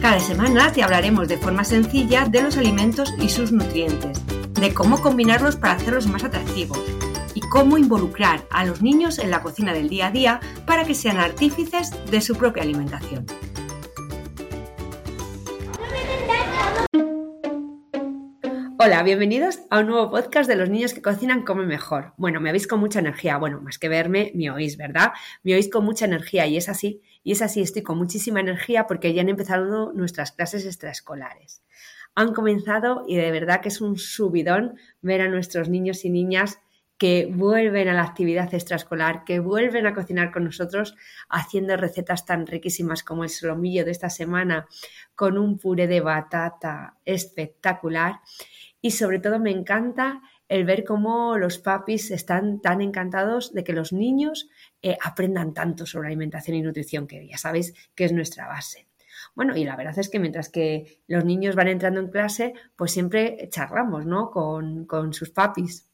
Cada semana te hablaremos de forma sencilla de los alimentos y sus nutrientes, de cómo combinarlos para hacerlos más atractivos y cómo involucrar a los niños en la cocina del día a día para que sean artífices de su propia alimentación. Hola, bienvenidos a un nuevo podcast de los niños que cocinan comen mejor. Bueno, me veis con mucha energía. Bueno, más que verme, me oís, ¿verdad? Me oís con mucha energía y es así. Y es así, estoy con muchísima energía porque ya han empezado nuestras clases extraescolares. Han comenzado y de verdad que es un subidón ver a nuestros niños y niñas que vuelven a la actividad extraescolar, que vuelven a cocinar con nosotros haciendo recetas tan riquísimas como el solomillo de esta semana con un puré de batata espectacular y sobre todo me encanta el ver cómo los papis están tan encantados de que los niños eh, aprendan tanto sobre alimentación y nutrición, que ya sabéis que es nuestra base. Bueno, y la verdad es que mientras que los niños van entrando en clase, pues siempre charlamos, ¿no? Con, con sus papis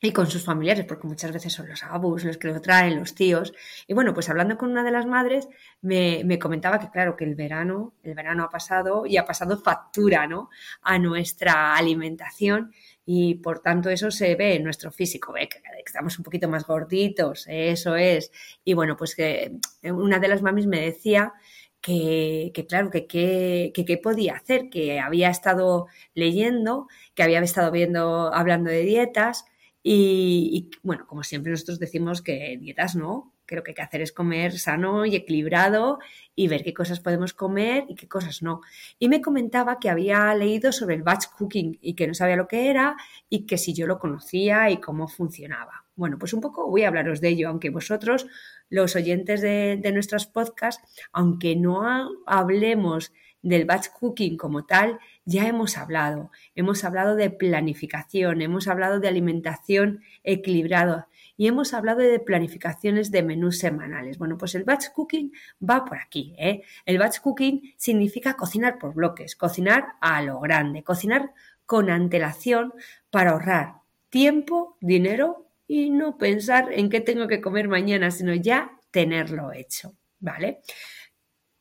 y con sus familiares, porque muchas veces son los abus los que lo traen, los tíos. Y bueno, pues hablando con una de las madres, me, me, comentaba que claro, que el verano, el verano ha pasado y ha pasado factura, ¿no? A nuestra alimentación y por tanto eso se ve en nuestro físico, ve que estamos un poquito más gorditos, eso es. Y bueno, pues que una de las mamis me decía que, que, claro, que qué podía hacer, que había estado leyendo, que había estado viendo, hablando de dietas, y, bueno, como siempre nosotros decimos que dietas no, creo que hay que hacer es comer sano y equilibrado y ver qué cosas podemos comer y qué cosas no. Y me comentaba que había leído sobre el batch cooking y que no sabía lo que era y que si yo lo conocía y cómo funcionaba. Bueno, pues un poco voy a hablaros de ello, aunque vosotros, los oyentes de, de nuestros podcasts, aunque no hablemos del batch cooking como tal, ya hemos hablado. Hemos hablado de planificación, hemos hablado de alimentación equilibrada y hemos hablado de planificaciones de menús semanales. Bueno, pues el batch cooking va por aquí. ¿eh? El batch cooking significa cocinar por bloques, cocinar a lo grande, cocinar con antelación para ahorrar tiempo, dinero y no pensar en qué tengo que comer mañana, sino ya tenerlo hecho. ¿Vale?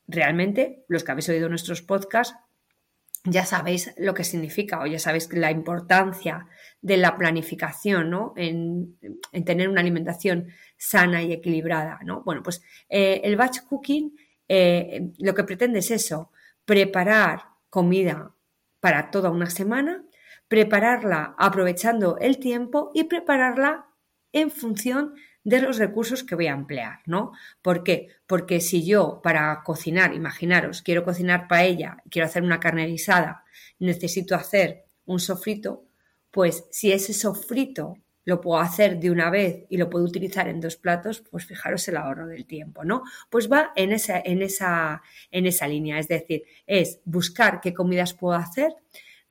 Realmente los que habéis oído nuestros podcasts ya sabéis lo que significa o ya sabéis la importancia de la planificación, ¿no? En, tener una alimentación sana y equilibrada, ¿no? Bueno, pues eh, el batch cooking eh, lo que pretende es eso, preparar comida para toda una semana, prepararla aprovechando el tiempo y prepararla en función de los recursos que voy a emplear, ¿no? ¿Por qué? Porque si yo para cocinar, imaginaros, quiero cocinar paella, quiero hacer una carne guisada, necesito hacer un sofrito, pues si ese sofrito lo puedo hacer de una vez y lo puedo utilizar en dos platos, pues fijaros el ahorro del tiempo, ¿no? Pues va en esa, en esa, en esa línea, es decir, es buscar qué comidas puedo hacer,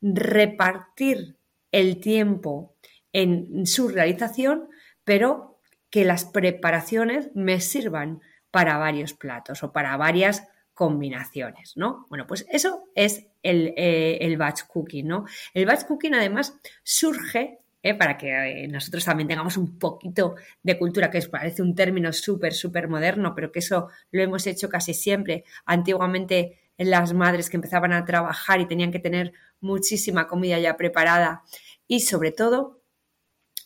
repartir el tiempo en su realización, pero que las preparaciones me sirvan para varios platos o para varias combinaciones, ¿no? Bueno, pues eso es el, eh, batch cooking, ¿no? El batch cooking además surge eh, para que eh, nosotros también tengamos un poquito de cultura, que parece un término súper, súper moderno, pero que eso lo hemos hecho casi siempre. Antiguamente las madres que empezaban a trabajar y tenían que tener muchísima comida ya preparada y sobre todo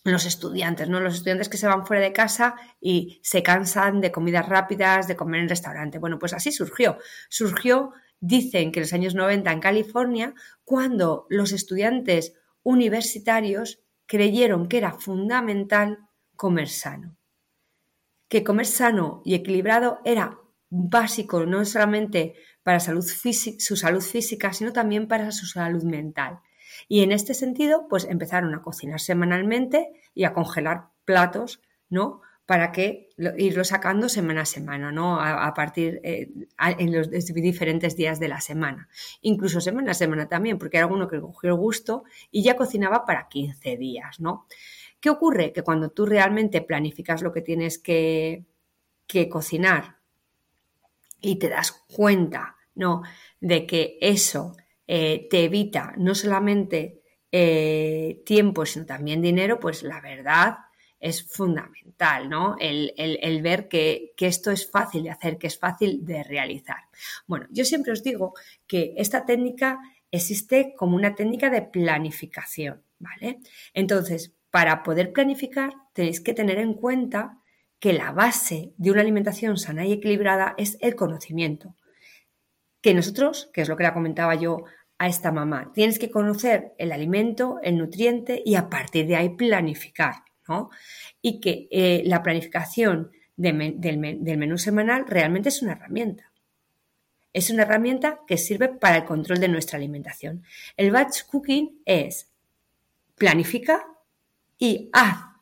los estudiantes, ¿no? Los estudiantes que se van fuera de casa y se cansan de comidas rápidas, de comer en restaurante. Bueno, pues así surgió. Surgió, dicen que en los años 90 en California, cuando los estudiantes universitarios creyeron que era fundamental comer sano. Que comer sano y equilibrado era básico no solamente para su salud física, sino también para su salud mental. Y en este sentido, pues empezaron a cocinar semanalmente y a congelar platos, ¿no? para que irlo sacando semana a semana, ¿no? A, partir eh, en los diferentes días de la semana. Incluso semana a semana también, porque hay alguno que cogió gusto y ya cocinaba para 15 días, ¿no? ¿Qué ocurre? Que cuando tú realmente planificas lo que tienes que, cocinar y te das cuenta, ¿no? De que eso eh, te evita no solamente eh, tiempo, sino también dinero, pues la verdad es fundamental, ¿no? El, ver que, esto es fácil de hacer, que es fácil de realizar. Bueno, yo siempre os digo que esta técnica existe como una técnica de planificación, ¿vale? Entonces, para poder planificar, tenéis que tener en cuenta que la base de una alimentación sana y equilibrada es el conocimiento. Que nosotros, que es lo que la comentaba yo a esta mamá, tienes que conocer el alimento, el nutriente y a partir de ahí planificar. Y que eh, la planificación del, menú semanal realmente es una herramienta. Es una herramienta que sirve para el control de nuestra alimentación. El batch cooking es planifica y haz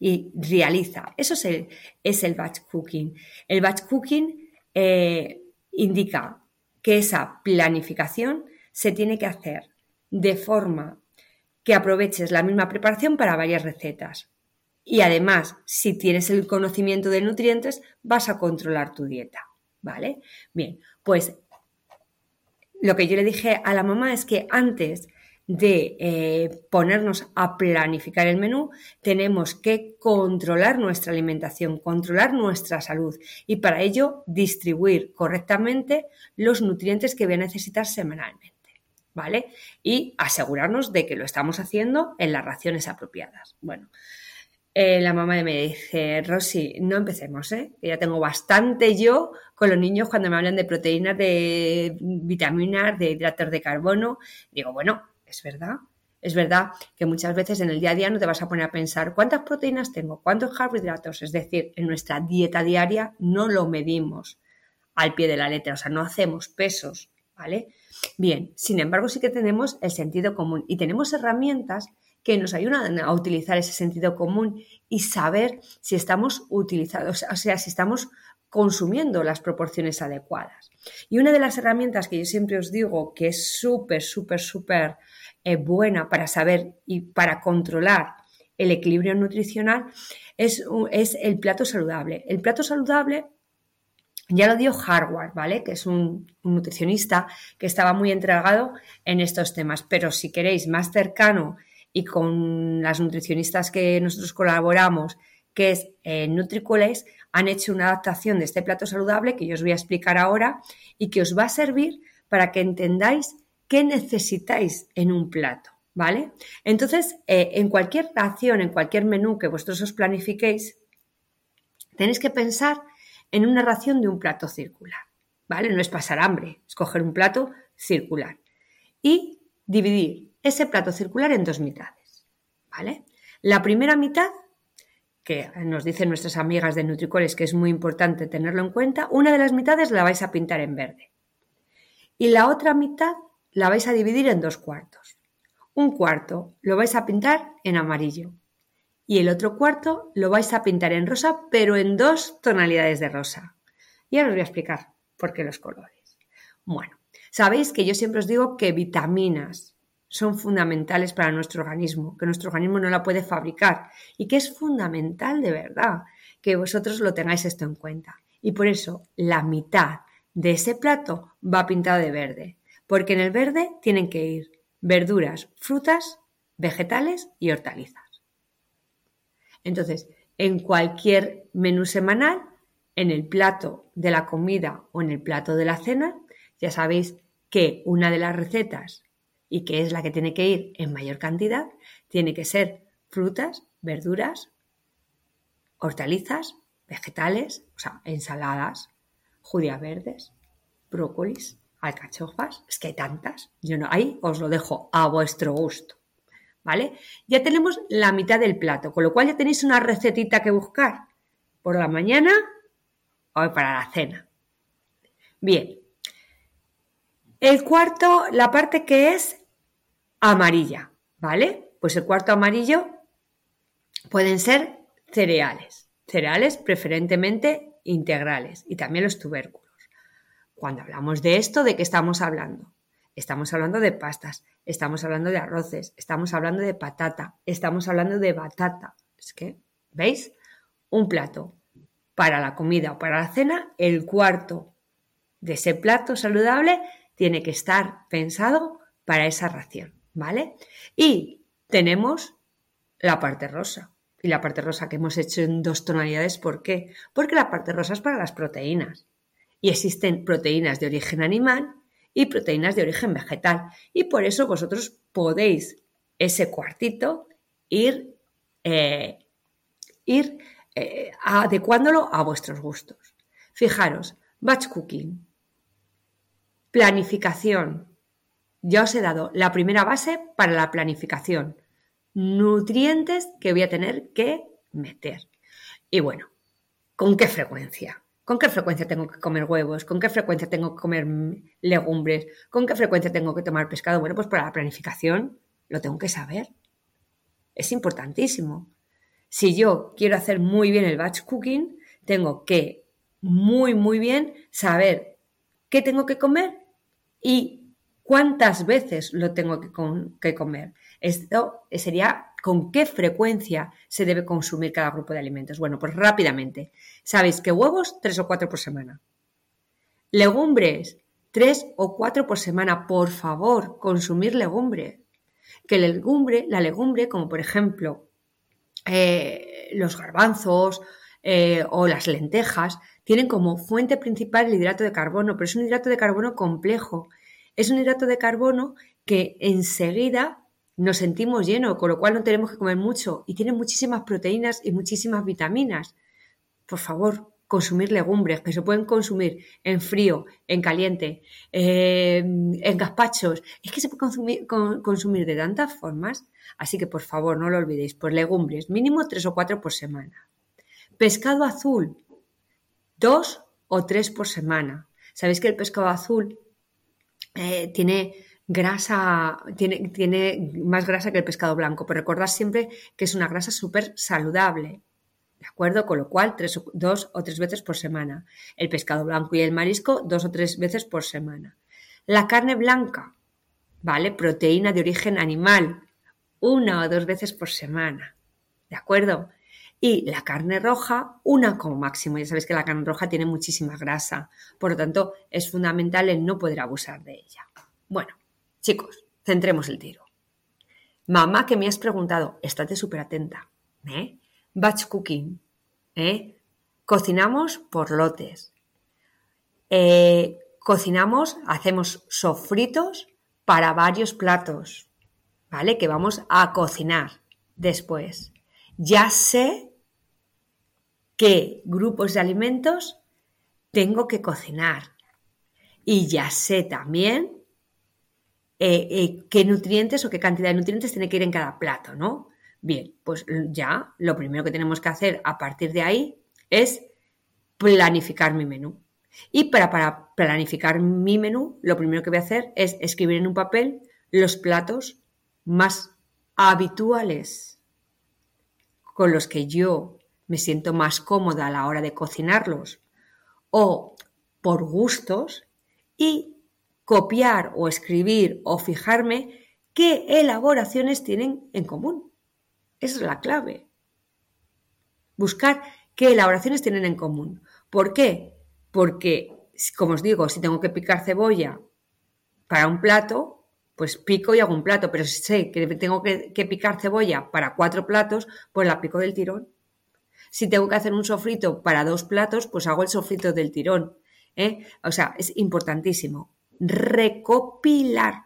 y realiza. Eso es el, es el batch cooking. El batch cooking eh, indica que esa planificación se tiene que hacer de forma que aproveches la misma preparación para varias recetas. Y además, si tienes el conocimiento de nutrientes, vas a controlar tu dieta. ¿Vale? Bien, pues lo que yo le dije a la mamá es que antes de eh, ponernos a planificar el menú, tenemos que controlar nuestra alimentación, controlar nuestra salud y para ello distribuir correctamente los nutrientes que voy a necesitar semanalmente. ¿vale? Y asegurarnos de que lo estamos haciendo en las raciones apropiadas. Bueno, eh, la mamá me dice, Rosy, no empecemos, ¿eh? Que ya tengo bastante yo con los niños cuando me hablan de proteínas, de vitaminas, de hidratos de carbono. Digo, bueno, es verdad. Es verdad que muchas veces en el día a día no te vas a poner a pensar cuántas proteínas tengo, cuántos carbohidratos. Es decir, en nuestra dieta diaria no lo medimos al pie de la letra, o sea, no hacemos pesos, ¿vale? Bien, sin embargo, sí que tenemos el sentido común y tenemos herramientas que nos ayudan a utilizar ese sentido común y saber si estamos utilizando, o sea, si estamos consumiendo las proporciones adecuadas. Y una de las herramientas que yo siempre os digo que es súper, súper, súper eh, buena para saber y para controlar el equilibrio nutricional es, es el plato saludable. El plato saludable ya lo dio Harvard, ¿vale? Que es un, nutricionista que estaba muy entregado en estos temas. Pero si queréis más cercano y con las nutricionistas que nosotros colaboramos, que es eh, Nutricoles, han hecho una adaptación de este plato saludable que yo os voy a explicar ahora y que os va a servir para que entendáis qué necesitáis en un plato, ¿vale? Entonces, eh, en cualquier ración, en cualquier menú que vosotros os planifiquéis, tenéis que pensar en una ración de un plato circular. ¿Vale? No es pasar hambre, es coger un plato circular y dividir ese plato circular en dos mitades. ¿Vale? La primera mitad, que nos dicen nuestras amigas de Nutricoles que es muy importante tenerlo en cuenta, una de las mitades la vais a pintar en verde. Y la otra mitad la vais a dividir en dos cuartos. Un cuarto lo vais a pintar en amarillo y el otro cuarto lo vais a pintar en rosa, pero en dos tonalidades de rosa. Y ahora os voy a explicar por qué los colores. Bueno, sabéis que yo siempre os digo que vitaminas son fundamentales para nuestro organismo, que nuestro organismo no la puede fabricar y que es fundamental de verdad que vosotros lo tengáis esto en cuenta. Y por eso la mitad de ese plato va pintado de verde, porque en el verde tienen que ir verduras, frutas, vegetales y hortalizas. Entonces, en cualquier menú semanal, en el plato de la comida o en el plato de la cena, ya sabéis que una de las recetas, y que es la que tiene que ir en mayor cantidad, tiene que ser frutas, verduras, hortalizas, vegetales, o sea, ensaladas, judías verdes, brócolis, alcachofas, es que hay tantas, yo no, ahí os lo dejo a vuestro gusto. ¿vale? Ya tenemos la mitad del plato, con lo cual ya tenéis una recetita que buscar por la mañana o para la cena. Bien. El cuarto, la parte que es amarilla, ¿vale? Pues el cuarto amarillo pueden ser cereales. Cereales preferentemente integrales y también los tubérculos. Cuando hablamos de esto, ¿de qué estamos hablando? Estamos hablando de pastas, estamos hablando de arroces, estamos hablando de patata, estamos hablando de batata. Es que, ¿veis? Un plato para la comida o para la cena, el cuarto de ese plato saludable tiene que estar pensado para esa ración, ¿vale? Y tenemos la parte rosa. Y la parte rosa que hemos hecho en dos tonalidades, ¿por qué? Porque la parte rosa es para las proteínas. Y existen proteínas de origen animal y proteínas de origen vegetal. Y por eso vosotros podéis ese cuartito ir, eh, ir eh, adecuándolo a vuestros gustos. Fijaros, batch cooking, planificación. Ya os he dado la primera base para la planificación. Nutrientes que voy a tener que meter. Y bueno, ¿con qué frecuencia? ¿Con qué frecuencia tengo que comer huevos? ¿Con qué frecuencia tengo que comer legumbres? ¿Con qué frecuencia tengo que tomar pescado? Bueno, pues para la planificación lo tengo que saber. Es importantísimo. Si yo quiero hacer muy bien el batch cooking, tengo que muy, muy bien saber qué tengo que comer y cuántas veces lo tengo que, comer. Esto sería con qué frecuencia se debe consumir cada grupo de alimentos. Bueno, pues rápidamente. Sabéis que huevos, tres o cuatro por semana. Legumbres, tres o cuatro por semana. Por favor, consumir legumbre. Que legumbre, la legumbre, como por ejemplo eh, los garbanzos eh, o las lentejas, tienen como fuente principal el hidrato de carbono, pero es un hidrato de carbono complejo. Es un hidrato de carbono que enseguida nos sentimos llenos, con lo cual no tenemos que comer mucho y tiene muchísimas proteínas y muchísimas vitaminas. Por favor, consumir legumbres que se pueden consumir en frío, en caliente, en gazpachos. Es que se puede consumir, consumir de tantas formas. Así que por favor, no lo olvidéis. Por legumbres, mínimo tres o cuatro por semana. Pescado azul, dos o tres por semana. Sabéis que el pescado azul eh, tiene grasa, tiene, tiene más grasa que el pescado blanco, pero recordad siempre que es una grasa súper saludable. ¿De acuerdo? Con lo cual, tres, dos o tres veces por semana. El pescado blanco y el marisco, dos o tres veces por semana. La carne blanca, ¿vale? Proteína de origen animal, una o dos veces por semana. ¿De acuerdo? Y la carne roja, una como máximo. Ya sabéis que la carne roja tiene muchísima grasa. Por lo tanto, es fundamental el no poder abusar de ella. Bueno, Chicos, centremos el tiro. Mamá que me has preguntado, estate súper atenta. ¿eh? Batch cooking. ¿eh? Cocinamos por lotes. Eh, cocinamos, hacemos sofritos para varios platos. ¿Vale? Que vamos a cocinar después. Ya sé qué grupos de alimentos tengo que cocinar. Y ya sé también eh, eh, qué nutrientes o qué cantidad de nutrientes tiene que ir en cada plato, ¿no? Bien, pues ya lo primero que tenemos que hacer a partir de ahí es planificar mi menú. Y para, para planificar mi menú, lo primero que voy a hacer es escribir en un papel los platos más habituales con los que yo me siento más cómoda a la hora de cocinarlos o por gustos y copiar o escribir o fijarme qué elaboraciones tienen en común. Esa es la clave. Buscar qué elaboraciones tienen en común. ¿Por qué? Porque, como os digo, si tengo que picar cebolla para un plato, pues pico y hago un plato, pero si sé que tengo que, que picar cebolla para cuatro platos, pues la pico del tirón. Si tengo que hacer un sofrito para dos platos, pues hago el sofrito del tirón. ¿eh? O sea, es importantísimo recopilar,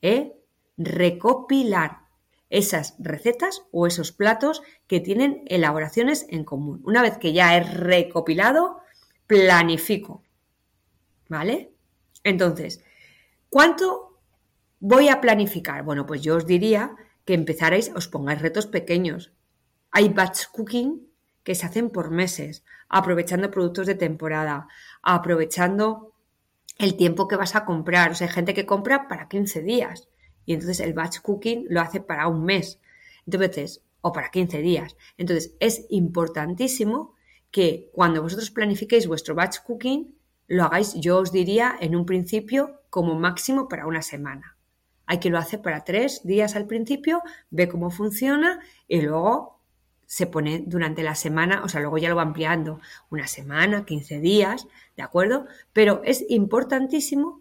¿eh? recopilar esas recetas o esos platos que tienen elaboraciones en común. Una vez que ya he recopilado, planifico. ¿Vale? Entonces, ¿cuánto voy a planificar? Bueno, pues yo os diría que empezaréis, os pongáis retos pequeños. Hay batch cooking que se hacen por meses, aprovechando productos de temporada, aprovechando el tiempo que vas a comprar. O sea, hay gente que compra para 15 días y entonces el batch cooking lo hace para un mes. Entonces, o para 15 días. Entonces, es importantísimo que cuando vosotros planifiquéis vuestro batch cooking, lo hagáis, yo os diría, en un principio como máximo para una semana. Hay que lo hace para tres días al principio, ve cómo funciona y luego se pone durante la semana, o sea, luego ya lo va ampliando, una semana, 15 días, ¿de acuerdo? Pero es importantísimo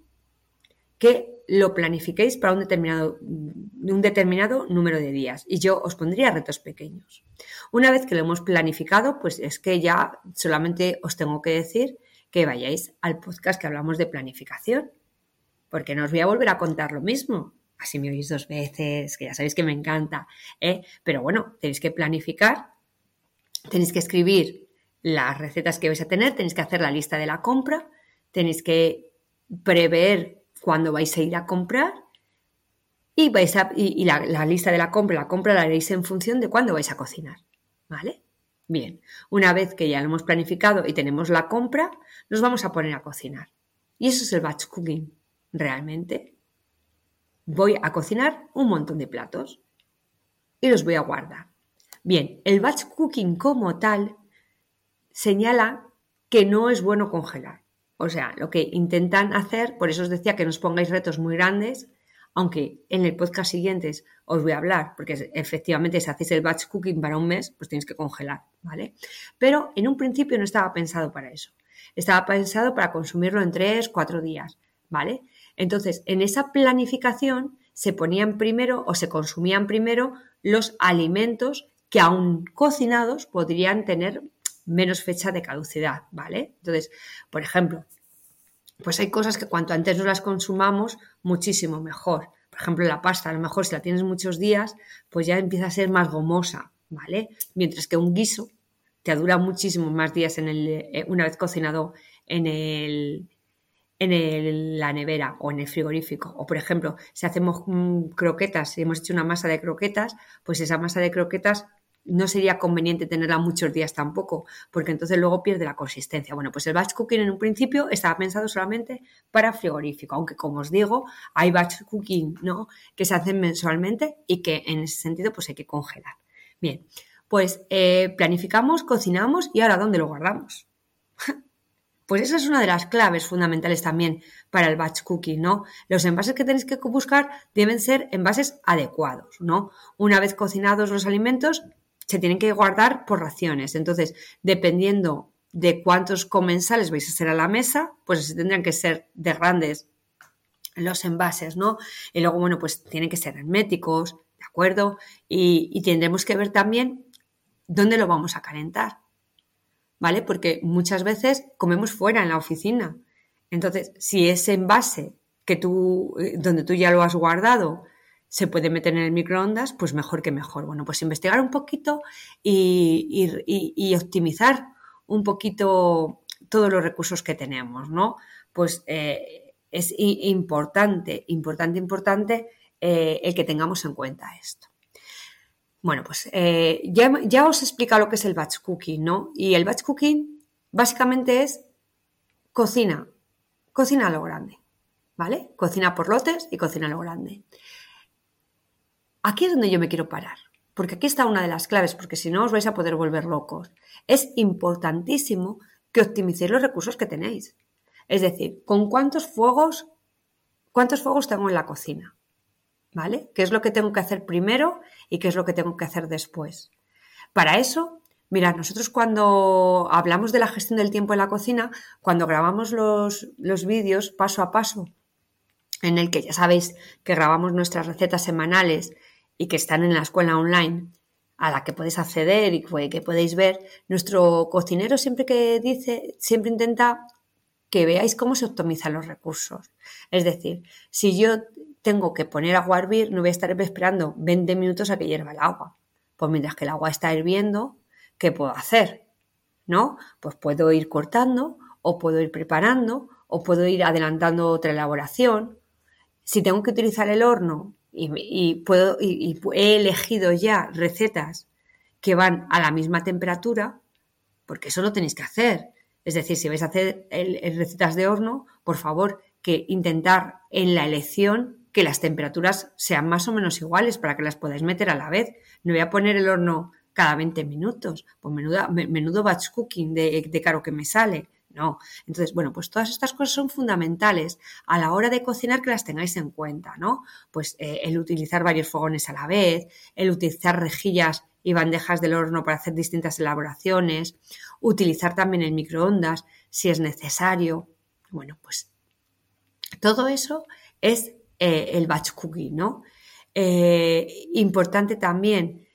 que lo planifiquéis para un determinado, un determinado número de días. Y yo os pondría retos pequeños. Una vez que lo hemos planificado, pues es que ya solamente os tengo que decir que vayáis al podcast que hablamos de planificación, porque no os voy a volver a contar lo mismo. Así me oís dos veces, que ya sabéis que me encanta. ¿eh? Pero bueno, tenéis que planificar, tenéis que escribir las recetas que vais a tener, tenéis que hacer la lista de la compra, tenéis que prever cuando vais a ir a comprar y, vais a, y, la, la, lista de la compra, la compra la haréis en función de cuándo vais a cocinar. ¿Vale? Bien, una vez que ya lo hemos planificado y tenemos la compra, nos vamos a poner a cocinar. Y eso es el batch cooking, realmente. Voy a cocinar un montón de platos y los voy a guardar. Bien, el batch cooking como tal señala que no es bueno congelar. O sea, lo que intentan hacer, por eso os decía que no os pongáis retos muy grandes, aunque en el podcast siguiente os voy a hablar, porque efectivamente si hacéis el batch cooking para un mes, pues tenéis que congelar, ¿vale? Pero en un principio no estaba pensado para eso. Estaba pensado para consumirlo en tres, cuatro días, ¿vale? Entonces, en esa planificación se ponían primero o se consumían primero los alimentos que aún cocinados podrían tener menos fecha de caducidad, ¿vale? Entonces, por ejemplo, pues hay cosas que cuanto antes no las consumamos, muchísimo mejor. Por ejemplo, la pasta, a lo mejor si la tienes muchos días, pues ya empieza a ser más gomosa, ¿vale? Mientras que un guiso te dura muchísimo más días en el, eh, una vez cocinado en el, en la nevera o en el frigorífico. O, por ejemplo, si hacemos mm, croquetas, si hemos hecho una masa de croquetas, pues esa masa de croquetas no sería conveniente tenerla muchos días tampoco, porque entonces luego pierde la consistencia. Bueno, pues el batch cooking en un principio estaba pensado solamente para frigorífico, aunque como os digo, hay batch cooking ¿no? que se hacen mensualmente y que en ese sentido pues hay que congelar. Bien, pues eh, planificamos, cocinamos y ahora ¿dónde lo guardamos? Pues esa es una de las claves fundamentales también para el batch cooking, ¿no? Los envases que tenéis que buscar deben ser envases adecuados, ¿no? Una vez cocinados los alimentos, se tienen que guardar por raciones. Entonces, dependiendo de cuántos comensales vais a hacer a la mesa, pues así tendrían que ser de grandes los envases, ¿no? Y luego, bueno, pues tienen que ser herméticos, ¿de acuerdo? Y, tendremos que ver también dónde lo vamos a calentar, ¿vale? Porque muchas veces comemos fuera en la oficina. Entonces, si ese envase que tú, eh, donde tú ya lo has guardado, se puede meter en el microondas, pues mejor que mejor. Bueno, pues investigar un poquito y, optimizar un poquito todos los recursos que tenemos, ¿no? Pues eh, es importante, importante, importante eh, el que tengamos en cuenta esto. Bueno, pues eh, ya, ya, os he explicado lo que es el batch cooking, ¿no? Y el batch cooking básicamente es cocina, cocina a lo grande, ¿vale? Cocina por lotes y cocina a lo grande. Aquí es donde yo me quiero parar, porque aquí está una de las claves, porque si no os vais a poder volver locos. Es importantísimo que optimicéis los recursos que tenéis. Es decir, con cuántos fuegos, cuántos fuegos tengo en la cocina, ¿vale? ¿Qué es lo que tengo que hacer primero y qué es lo que tengo que hacer después? Para eso, mirad, nosotros cuando hablamos de la gestión del tiempo en la cocina, cuando grabamos los, los vídeos paso a paso, en el que ya sabéis que grabamos nuestras recetas semanales y que están en la escuela online a la que podéis acceder y que podéis ver, nuestro cocinero siempre que dice, siempre intenta que veáis cómo se optimizan los recursos. Es decir, si yo tengo que poner agua a hervir, no voy a estar esperando 20 minutos a que hierva el agua. Pues mientras que el agua está hirviendo, ¿qué puedo hacer? ¿No? Pues puedo ir cortando, o puedo ir preparando, o puedo ir adelantando otra elaboración. Si tengo que utilizar el horno, y, puedo, y, he elegido ya recetas que van a la misma temperatura, porque eso lo tenéis que hacer. Es decir, si vais a hacer recetas de horno, por favor, que intentar en la elección que las temperaturas sean más o menos iguales para que las podáis meter a la vez. No voy a poner el horno cada 20 minutos, pues menudo, batch cooking de, de caro que me sale. No. Entonces, bueno, pues todas estas cosas son fundamentales a la hora de cocinar que las tengáis en cuenta, ¿no? Pues eh, el utilizar varios fogones a la vez, el utilizar rejillas y bandejas del horno para hacer distintas elaboraciones, utilizar también el microondas si es necesario. Bueno, pues todo eso es eh, el batch cooking, ¿no? Eh, importante también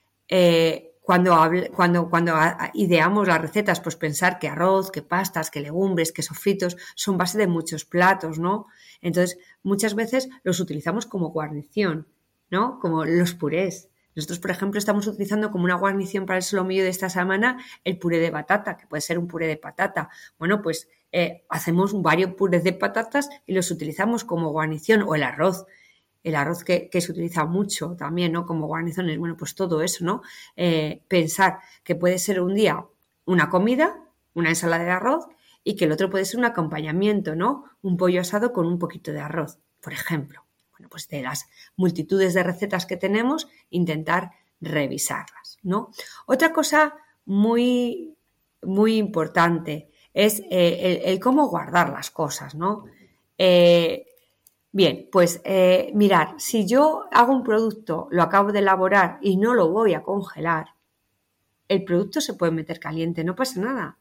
cuando, cuando, cuando ideamos las recetas, pues pensar que arroz, que pastas, que legumbres, que sofritos son base de muchos platos, ¿no? Entonces, muchas veces los utilizamos como guarnición, ¿no? Como los purés. Nosotros, por ejemplo, estamos utilizando como una guarnición para el solomillo de esta semana el puré de batata, que puede ser un puré de patata. Bueno, pues eh, hacemos varios purés de patatas y los utilizamos como guarnición o el arroz el arroz que, se utiliza mucho también, ¿no? Como guarnizones, bueno, pues todo eso, ¿no? Eh, pensar que puede ser un día una comida, una ensalada de arroz, y que el otro puede ser un acompañamiento, ¿no? Un pollo asado con un poquito de arroz, por ejemplo. Bueno, pues de las multitudes de recetas que tenemos, intentar revisarlas, ¿no? Otra cosa muy, muy importante es eh, el, cómo guardar las cosas, ¿no? Eh, Bien, pues eh, mirar, si yo hago un producto, lo acabo de elaborar y no lo voy a congelar, el producto se puede meter caliente, no pasa nada,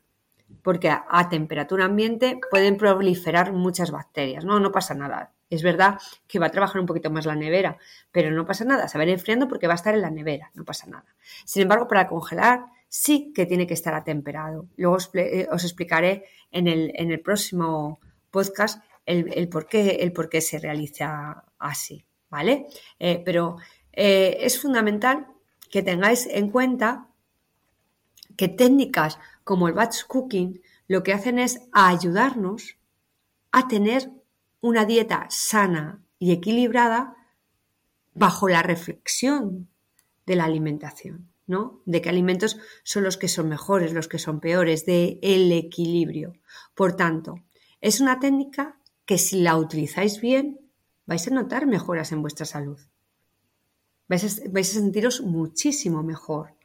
porque a, temperatura ambiente pueden proliferar muchas bacterias, no, no pasa nada. Es verdad que va a trabajar un poquito más la nevera, pero no pasa nada, se va a ir enfriando porque va a estar en la nevera, no pasa nada. Sin embargo, para congelar sí que tiene que estar atemperado. Luego os, eh, explicaré en el, próximo podcast el, por, qué, el se realiza así, ¿vale? Eh, pero eh, es fundamental que tengáis en cuenta que técnicas como el batch cooking lo que hacen es ayudarnos a tener una dieta sana y equilibrada bajo la reflexión de la alimentación, ¿no? De qué alimentos son los que son mejores, los que son peores, de el equilibrio. Por tanto, es una técnica que si la utilizáis bien, vais a notar mejoras en vuestra salud. Vais a, vais a sentiros muchísimo mejor.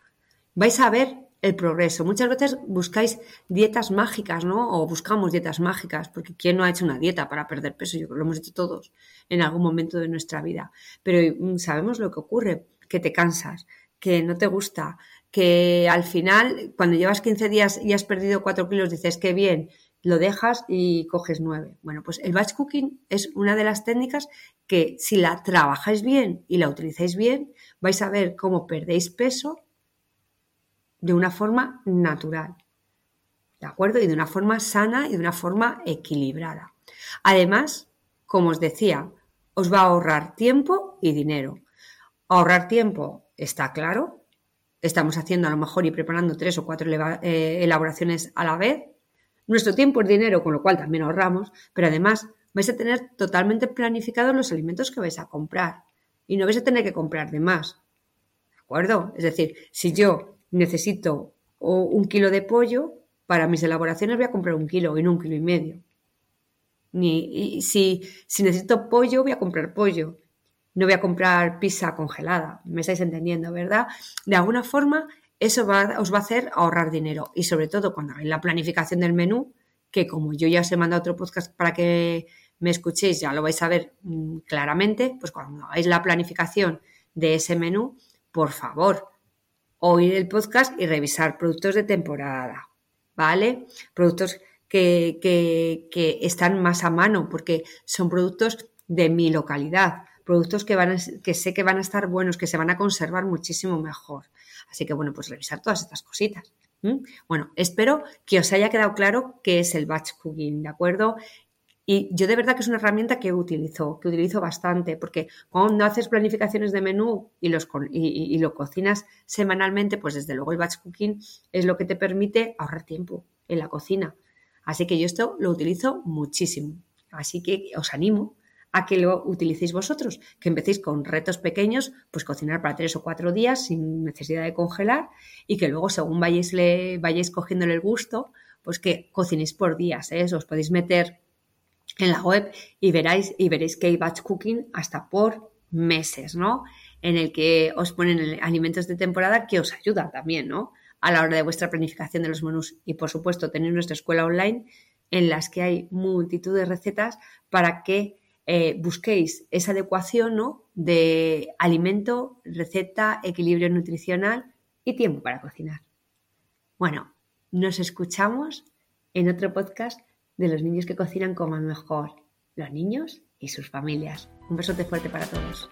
Vais a ver el progreso. Muchas veces buscáis dietas mágicas, ¿no? O buscamos dietas mágicas, porque ¿quién no ha hecho una dieta para perder peso? Yo creo que lo hemos hecho todos en algún momento de nuestra vida. Pero mm, sabemos lo que ocurre, que te cansas, que no te gusta, que al final, cuando llevas 15 días y has perdido 4 kilos, dices, qué bien, lo dejas y coges nueve. Bueno, pues el batch cooking es una de las técnicas que si la trabajáis bien y la utilizáis bien, vais a ver cómo perdéis peso de una forma natural. ¿De acuerdo? Y de una forma sana y de una forma equilibrada. Además, como os decía, os va a ahorrar tiempo y dinero. Ahorrar tiempo está claro. Estamos haciendo a lo mejor y preparando tres o cuatro eh, elaboraciones a la vez nuestro tiempo es dinero, con lo cual también ahorramos, pero además vais a tener totalmente planificados los alimentos que vais a comprar y no vais a tener que comprar de más. ¿De acuerdo? Es decir, si yo necesito un kilo de pollo, para mis elaboraciones voy a comprar un kilo y no un kilo y medio. Ni, si, si necesito pollo, voy a comprar pollo. No voy a comprar pizza congelada. Me estáis entendiendo, ¿verdad? De alguna forma, eso os va a hacer ahorrar dinero. Y sobre todo cuando hagáis la planificación del menú, que como yo ya os he mandado otro podcast para que me escuchéis, ya lo vais a ver mm, claramente, pues cuando hagáis la planificación de ese menú, por favor, oír el podcast y revisar productos de temporada, ¿vale? Productos que, que, están más a mano, porque son productos de mi localidad, productos que, van que sé que van a estar buenos, que se van a conservar muchísimo mejor. Así que bueno, pues revisar todas estas cositas. Bueno, espero que os haya quedado claro qué es el batch cooking, ¿de acuerdo? Y yo de verdad que es una herramienta que utilizo, que utilizo bastante, porque cuando haces planificaciones de menú y, los, y, lo cocinas semanalmente, pues desde luego el batch cooking es lo que te permite ahorrar tiempo en la cocina. Así que yo esto lo utilizo muchísimo. Así que os animo a que lo utilicéis vosotros, que empecéis con retos pequeños, pues cocinar para tres o cuatro días sin necesidad de congelar y que luego según vayáis, le, vayáis cogiéndole el gusto, pues que cocinéis por días, ¿eh? os podéis meter en la web y veréis, y veréis que hay batch cooking hasta por meses, ¿no? En el que os ponen alimentos de temporada que os ayuda también, ¿no? A la hora de vuestra planificación de los menús. Y por supuesto, tenéis nuestra escuela online en las que hay multitud de recetas para que eh, busquéis esa adecuación ¿no? de alimento, receta, equilibrio nutricional y tiempo para cocinar. Bueno, nos escuchamos en otro podcast de los niños que cocinan como mejor, los niños y sus familias. Un besote fuerte para todos.